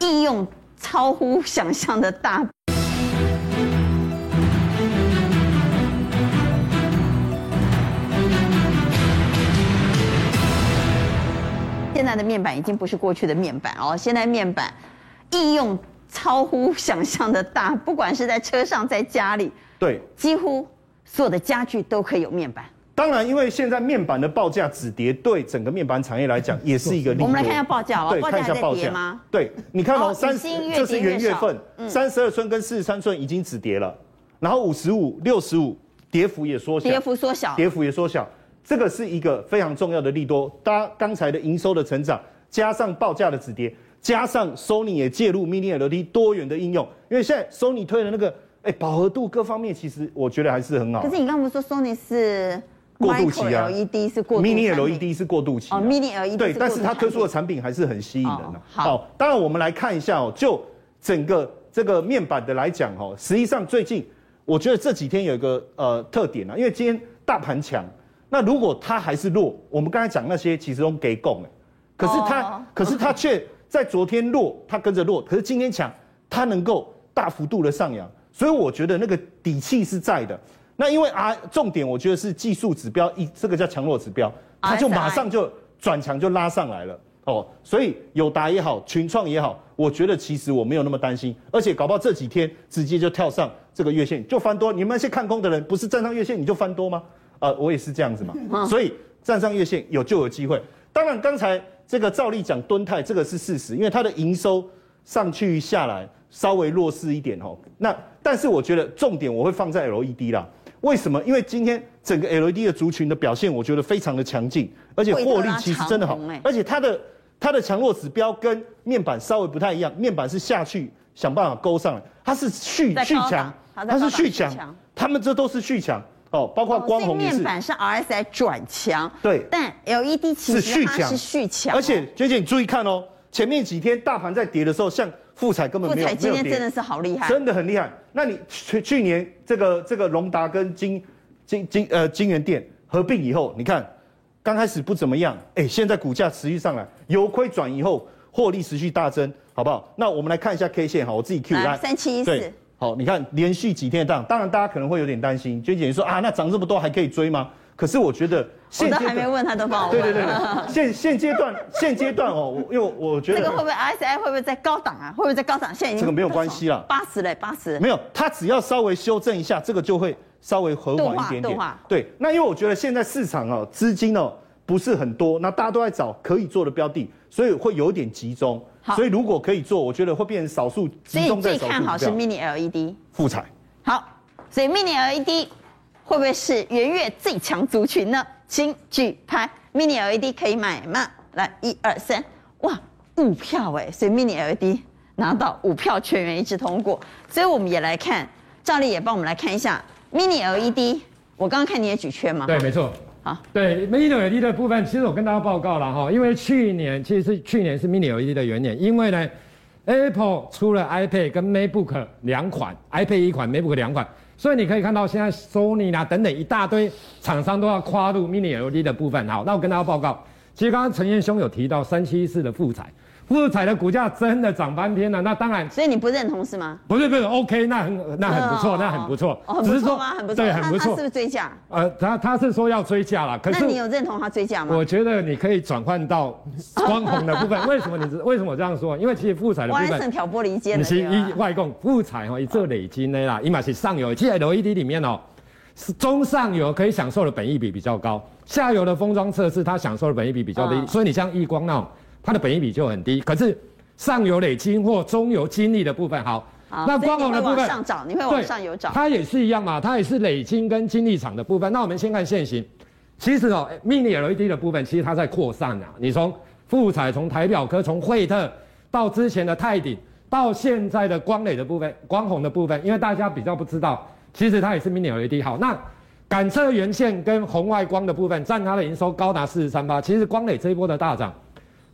应用超乎想象的大。现在的面板已经不是过去的面板哦，现在面板应用。超乎想象的大，不管是在车上，在家里，对，几乎所有的家具都可以有面板。当然，因为现在面板的报价止跌，对整个面板产业来讲也是一个利。我们来看一下报价，对，看一下报价吗？对，你看哦，三十，这是元月份，三十二寸跟四十三寸已经止跌了，然后五十五、六十五跌幅也缩小，跌幅缩小，跌幅也缩小，这个是一个非常重要的利多。大家刚才的营收的成长，加上报价的止跌。加上 Sony 也介入 Mini LED 多元的应用，因为现在 Sony 推的那个，哎，饱和度各方面其实我觉得还是很好。可是你刚刚不是说 Sony 是过渡期啊？LED 是过渡，Mini LED 是过渡期。哦，Mini LED 对，但是它推出的产品还是很吸引人的。好，当然我们来看一下哦，就整个这个面板的来讲哦，实际上最近我觉得这几天有一个呃特点啊，因为今天大盘强，那如果它还是弱，我们刚才讲那些其实都给供哎，可是它，可是它却。在昨天弱，它跟着弱，可是今天强，它能够大幅度的上扬，所以我觉得那个底气是在的。那因为啊，重点我觉得是技术指标一，这个叫强弱指标，它就马上就转强就拉上来了哦。所以友达也好，群创也好，我觉得其实我没有那么担心，而且搞不好这几天直接就跳上这个月线就翻多。你们那些看空的人，不是站上月线你就翻多吗？呃，我也是这样子嘛。所以站上月线有就有机会。当然刚才。这个照例讲敦泰，这个是事实，因为它的营收上去下来稍微弱势一点哦。那但是我觉得重点我会放在 LED 啦。为什么？因为今天整个 LED 的族群的表现，我觉得非常的强劲，而且获利其实真的好。而且它的它的强弱指标跟面板稍微不太一样，面板是下去想办法勾上来，它是续续强，它是续强，他们这都是续强。哦，包括光弘面板是 RSI 转强，对，但 LED 其实它是续强，而且娟姐你注意看哦，前面几天大盘在跌的时候，像富彩根本没有，富彩今天真的是好厉害，真的很厉害。那你去去年这个这个隆达跟金金金呃金源店合并以后，你看刚开始不怎么样，哎，现在股价持续上来，由亏转以后获利持续大增，好不好？那我们来看一下 K 线哈，我自己 Q 来三七一四。好，你看连续几天的涨，当然大家可能会有点担心，娟姐说啊，那涨这么多还可以追吗？可是我觉得现在还没问他都帮。对对对，现现阶段现阶段哦，因为我觉得这个会不会 RSI 会不会在高档啊？会不会在高档？现在已经这个没有关系了，八十嘞，八十。没有，它只要稍微修正一下，这个就会稍微和缓一点点。对，那因为我觉得现在市场哦，资金哦不是很多，那大家都在找可以做的标的，所以会有点集中。好所以如果可以做，我觉得会变成少数集中在少数。所以最看好是 Mini LED。富采。好，所以 Mini LED 会不会是元月最强族群呢？请举牌，Mini LED 可以买吗？来，一二三，哇，五票哎！所以 Mini LED 拿到五票，全员一致通过。所以我们也来看，赵丽也帮我们来看一下 Mini LED。我刚刚看你也举圈吗？对，没错。好，对 Mini LED 的部分，其实我跟大家报告了哈，因为去年其实是去年是 Mini LED 的元年，因为呢，Apple 出了 iPad 跟 MacBook 两款，iPad 一款，MacBook 两款，所以你可以看到现在 Sony 啊等等一大堆厂商都要跨入 Mini LED 的部分。好，那我跟大家报告，其实刚刚陈彦兄有提到三七四的复彩。富彩的股价真的涨翻天了，那当然，所以你不认同是吗？不是不是，OK，那很那很不错，那很不错，只是说很不错，对，很不错。他是不是追价？呃，他他是说要追价了，可是那你有认同他追价吗？我觉得你可以转换到光弘的部分。为什么你为什么我这样说？因为其实富彩的部分，挑拨离间。你是以外供富彩哈，以这累积的啦，伊嘛是上游，其实 LED 里面哦，是中上游可以享受的本益比比较高，下游的封装测试它享受的本益比比较低，所以你像易光那种，它的本益比就很低，可是。上游磊晶或中游金利的部分，好，好那光红的部分，上涨，你会往上游涨，它也是一样嘛，它也是磊晶跟晶焽厂的部分。那我们先看现行，其实哦，Mini LED 的部分，其实它在扩散啊。你从富彩、从台表科、从惠特到之前的泰鼎，到现在的光磊的部分，光红的部分，因为大家比较不知道，其实它也是 Mini LED。好，那感测元件跟红外光的部分占它的营收高达四十三趴。其实光磊这一波的大涨，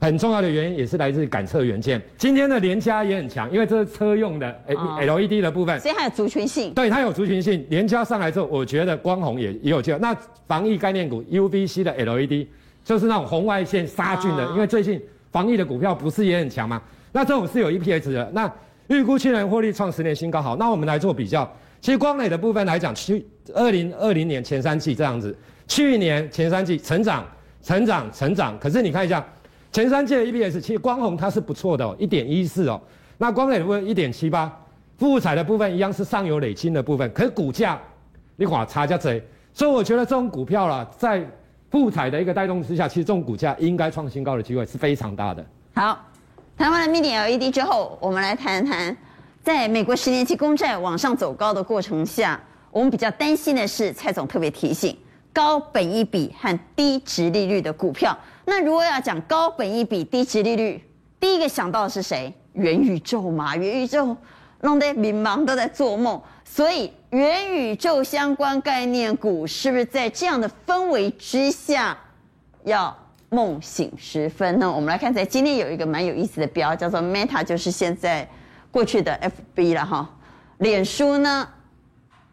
很重要的原因也是来自于感测元件。今天的联家也很强，因为这是车用的 LED 的部分，所以它有族群性。对，它有族群性。联家上来之后，我觉得光弘也也有机会。那防疫概念股 UVC 的 LED，就是那种红外线杀菌的，因为最近。防疫的股票不是也很强吗？那这种是有 EPS 的。那预估去年获利创十年新高。好，那我们来做比较。其实光磊的部分来讲，去二零二零年前三季这样子，去年前三季成长、成长、成长。可是你看一下前三季的 EPS，其实光弘它是不错的哦，一点一四哦。那光磊的部分一点七八，富彩的部分一样是上游累金的部分，可是股价你看差价贼。所以我觉得这种股票啦，在富彩的一个带动之下，其实这种股价应该创新高的机会是非常大的。好，谈完了 Mini LED 之后，我们来谈谈，在美国十年期公债往上走高的过程下，我们比较担心的是，蔡总特别提醒，高本益比和低殖利率的股票。那如果要讲高本益比、低殖利率，第一个想到的是谁？元宇宙嘛，元宇宙弄得迷茫都在做梦，所以。元宇宙相关概念股是不是在这样的氛围之下要梦醒时分呢？我们来看，在今天有一个蛮有意思的标，叫做 Meta，就是现在过去的 FB 了哈。脸书呢，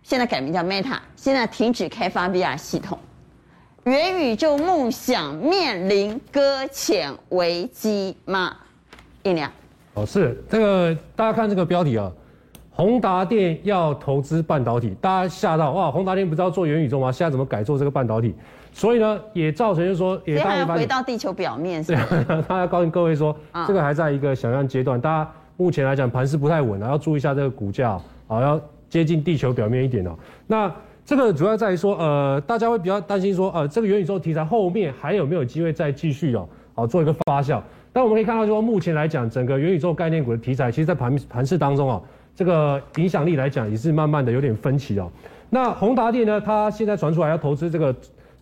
现在改名叫 Meta，现在停止开发 VR 系统，元宇宙梦想面临搁浅危机吗？一良，哦，是这个，大家看这个标题啊。宏达电要投资半导体，大家吓到哇！宏达电不知道做元宇宙吗？现在怎么改做这个半导体？所以呢，也造成就是说，也大家回到地球表面是。对，他要告诉各位说，这个还在一个想象阶段，大家目前来讲盘势不太稳啊，要注意一下这个股价啊，要接近地球表面一点哦。那这个主要在于说，呃，大家会比较担心说，呃，这个元宇宙题材后面还有没有机会再继续哦，好做一个发酵？但我们可以看到说，目前来讲，整个元宇宙概念股的题材，其实在盘盘市当中啊。这个影响力来讲，也是慢慢的有点分歧哦。那宏达电呢，它现在传出来要投资这个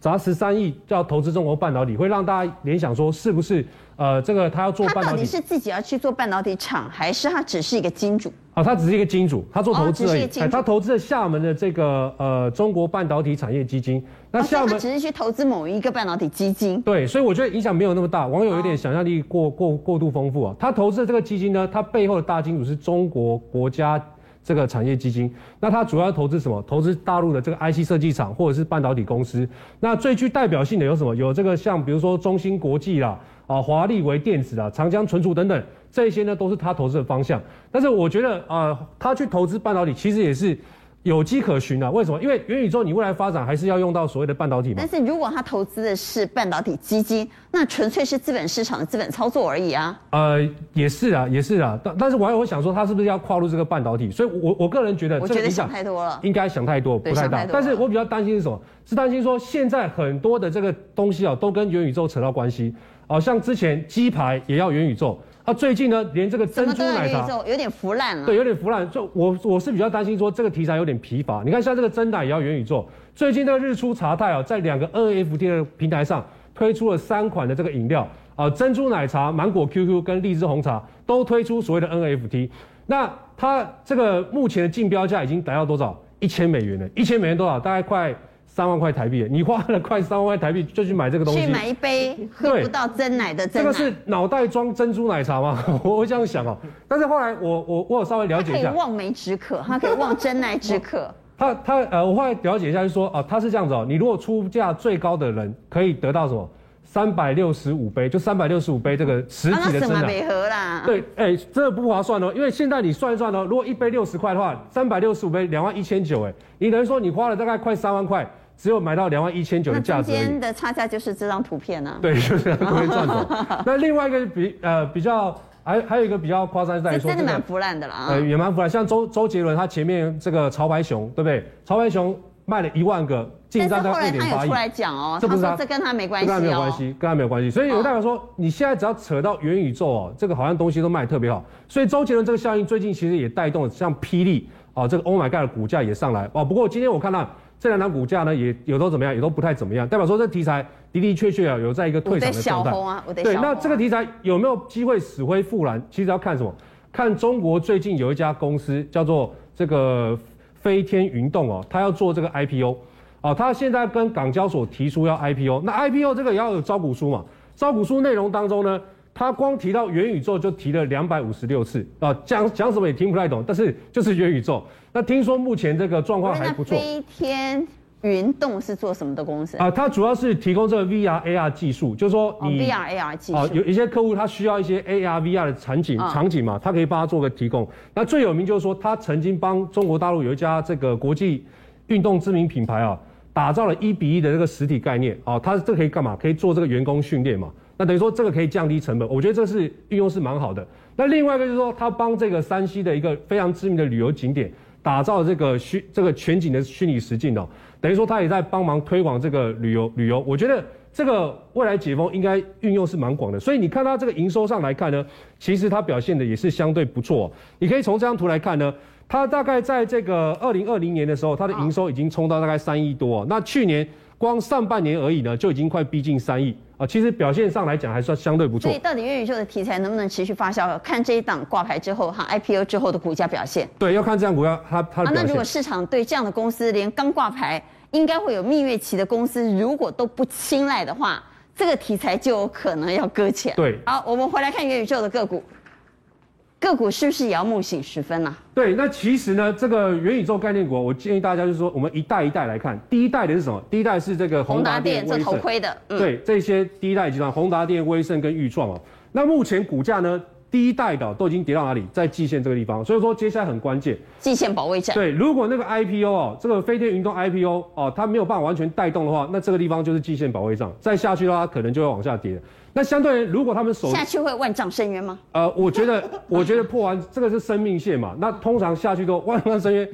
砸十三亿，要投资中国半导体，会让大家联想说，是不是呃，这个他要做半导体？他到底是自己要去做半导体厂，还是他只是一个金主？啊，他只是一个金主，他做投资而已。哦、他投资了厦门的这个呃中国半导体产业基金。那厦门、哦、只是去投资某一个半导体基金。对，所以我觉得影响没有那么大。网友有点想象力过过过度丰富啊。他投资的这个基金呢，他背后的大金主是中国国家。这个产业基金，那它主要投资什么？投资大陆的这个 IC 设计厂或者是半导体公司。那最具代表性的有什么？有这个像比如说中芯国际啦，啊华力微电子啊，长江存储等等，这些呢都是他投资的方向。但是我觉得啊，他去投资半导体其实也是。有迹可循啊？为什么？因为元宇宙你未来发展还是要用到所谓的半导体嘛。但是如果他投资的是半导体基金，那纯粹是资本市场的资本操作而已啊。呃，也是啊，也是啊。但但是我还会想说，他是不是要跨入这个半导体？所以我，我我个人觉得，我觉得想太多了，应该想太多，不太大。但是我比较担心是什么？是担心说现在很多的这个东西啊，都跟元宇宙扯到关系。好像之前鸡排也要元宇宙。啊，最近呢，连这个珍珠奶茶有点腐烂了。对，有点腐烂。就我我是比较担心说这个题材有点疲乏。你看，像这个真奶也要元宇宙。最近这个日出茶太啊，在两个 NFT 的平台上推出了三款的这个饮料啊，珍珠奶茶、芒果 QQ 跟荔枝红茶都推出所谓的 NFT。那它这个目前的竞标价已经达到多少？一千美元了。一千美元多少？大概快。三万块台币，你花了快三万块台币就去买这个东西，去买一杯喝不到真奶的。这个是脑袋装珍珠奶茶吗？我会这样想哦。但是后来我我我有稍微了解一下，可以望梅止渴，它可以望真奶止渴。他他呃，我后来了解一下，就是说啊，他是这样子哦。你如果出价最高的人，可以得到什么？三百六十五杯，就三百六十五杯这个实体的真奶。啊、没喝啦。对，哎、欸，真的不划算哦。因为现在你算一算哦，如果一杯六十块的话，三百六十五杯两万一千九，哎，你等于说你花了大概快三万块。只有买到两万一千九的价值，中间的差价就是这张图片呢、啊。对，就是这样赚的。那另外一个比呃比较还还有一个比较夸张是在说，真的蛮腐烂的了啊。呃，也蛮腐烂。像周周杰伦他前面这个潮牌熊，对不对？潮牌熊卖了一万个，进账到二点八亿。但是后来他有出来讲哦，这不是他，他说这跟他没关系、哦，跟他没有关系，跟他没有关系。所以有代表说，你现在只要扯到元宇宙哦，这个好像东西都卖得特别好。所以周杰伦这个效应最近其实也带动了像霹雳。哦，这个 Oh my God 的股价也上来哦。不过今天我看到这两档股价呢也有都怎么样，也都不太怎么样，代表说这题材的的确确啊有在一个退场的状态。啊，对，那这个题材有没有机会死灰复燃？其实要看什么？看中国最近有一家公司叫做这个飞天云动哦，它要做这个 IPO，哦，它现在跟港交所提出要 IPO，那 IPO 这个也要有招股书嘛？招股书内容当中呢，他光提到元宇宙就提了两百五十六次啊，讲讲什么也听不太懂，但是就是元宇宙。那听说目前这个状况还不错。飞天云动是做什么的公司啊？它主要是提供这个 VR AR 技术，就是说你 VR AR 技术啊，有一些客户他需要一些 AR VR 的场景场景嘛，他可以帮他做个提供。那最有名就是说，他曾经帮中国大陆有一家这个国际运动知名品牌啊，打造了一比一的这个实体概念啊，它这个可以干嘛？可以做这个员工训练嘛。那等于说这个可以降低成本，我觉得这是运用是蛮好的。那另外一个就是说，他帮这个山西的一个非常知名的旅游景点打造这个虚这个全景的虚拟实境哦，等于说他也在帮忙推广这个旅游旅游。我觉得这个未来解封应该运用是蛮广的。所以你看它这个营收上来看呢，其实它表现的也是相对不错。你可以从这张图来看呢，它大概在这个二零二零年的时候，它的营收已经冲到大概三亿多。那去年。光上半年而已呢，就已经快逼近三亿啊！其实表现上来讲还算相对不错。所以到底元宇宙的题材能不能持续发酵，看这一档挂牌之后哈 IPO 之后的股价表现。对，要看这样股票它它的表现。啊，那如果市场对这样的公司连刚挂牌应该会有蜜月期的公司，如果都不青睐的话，这个题材就有可能要搁浅。对，好，我们回来看元宇宙的个股。个股是不是也要梦醒时分呢、啊？对，那其实呢，这个元宇宙概念股，我建议大家就是说，我们一代一代来看。第一代的是什么？第一代是这个宏达电、这头盔的。嗯、对，这些第一代集团，宏达电、威盛跟裕创哦。那目前股价呢，第一代的都已经跌到哪里？在季线这个地方。所以说接下来很关键，季线保卫战。对，如果那个 IPO 哦，这个飞天云动 IPO 哦，它没有办法完全带动的话，那这个地方就是季线保卫战。再下去的话，可能就会往下跌。那相对于，如果他们手下去会万丈深渊吗？呃，我觉得，我觉得破完这个是生命线嘛。那通常下去都万丈深渊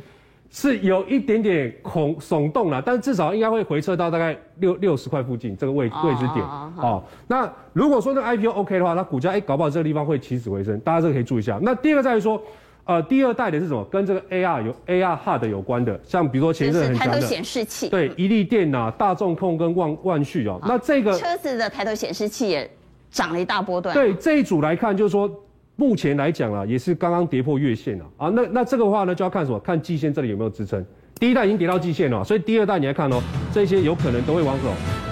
是有一点点恐耸动了，但是至少应该会回撤到大概六六十块附近这个位位置点哦。那如果说那个 IPO OK 的话，那股价哎搞不好这个地方会起死回生，大家这个可以注意一下。那第二个在于说，呃，第二代的是什么？跟这个 AR 有 AR HUD 有关的，像比如说前一阵很强的抬头显示器，对，一立电呐、大众控跟万万旭哦。那这个车子的抬头显示器也。涨了一大波段。对这一组来看，就是说，目前来讲啊，也是刚刚跌破月线了啊。那那这个话呢，就要看什么？看季线这里有没有支撑。第一代已经跌到季线了，所以第二代你来看哦，这些有可能都会往手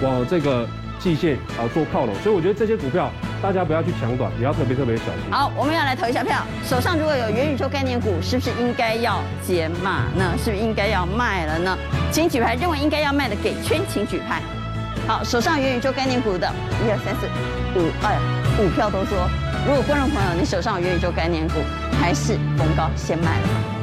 往这个季线啊做靠拢。所以我觉得这些股票大家不要去抢短，也要特别特别小心。好，我们要来投一下票。手上如果有元宇宙概念股，是不是应该要减码呢？是不是应该要卖了呢？请举牌，认为应该要卖的给圈，请举牌。好，手上元宇宙概念股的，一二三四五，哎呀，五票都说。如果观众朋友你手上有元宇宙概念股，还是逢高先卖了。